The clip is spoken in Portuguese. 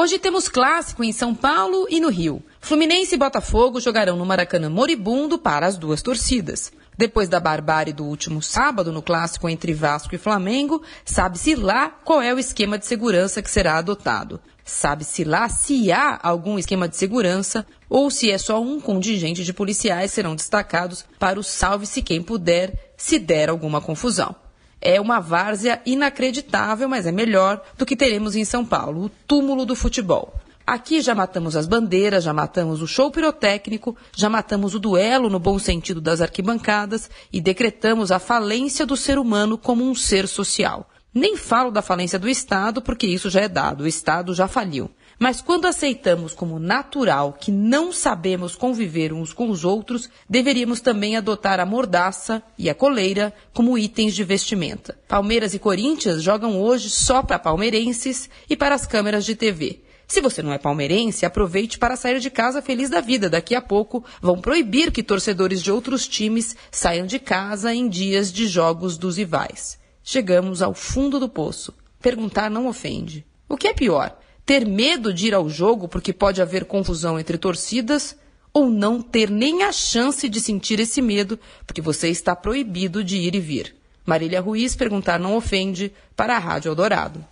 Hoje temos clássico em São Paulo e no Rio. Fluminense e Botafogo jogarão no Maracanã moribundo para as duas torcidas. Depois da barbárie do último sábado no clássico entre Vasco e Flamengo, sabe-se lá qual é o esquema de segurança que será adotado. Sabe-se lá se há algum esquema de segurança ou se é só um contingente de policiais serão destacados para o salve-se quem puder, se der alguma confusão. É uma várzea inacreditável, mas é melhor do que teremos em São Paulo, o túmulo do futebol. Aqui já matamos as bandeiras, já matamos o show pirotécnico, já matamos o duelo no bom sentido das arquibancadas e decretamos a falência do ser humano como um ser social. Nem falo da falência do Estado, porque isso já é dado, o Estado já faliu. Mas quando aceitamos como natural que não sabemos conviver uns com os outros, deveríamos também adotar a mordaça e a coleira como itens de vestimenta. Palmeiras e Corinthians jogam hoje só para palmeirenses e para as câmeras de TV. Se você não é palmeirense, aproveite para sair de casa feliz da vida. Daqui a pouco vão proibir que torcedores de outros times saiam de casa em dias de jogos dos rivais. Chegamos ao fundo do poço. Perguntar não ofende. O que é pior? Ter medo de ir ao jogo porque pode haver confusão entre torcidas ou não ter nem a chance de sentir esse medo porque você está proibido de ir e vir. Marília Ruiz perguntar não ofende para a Rádio Eldorado.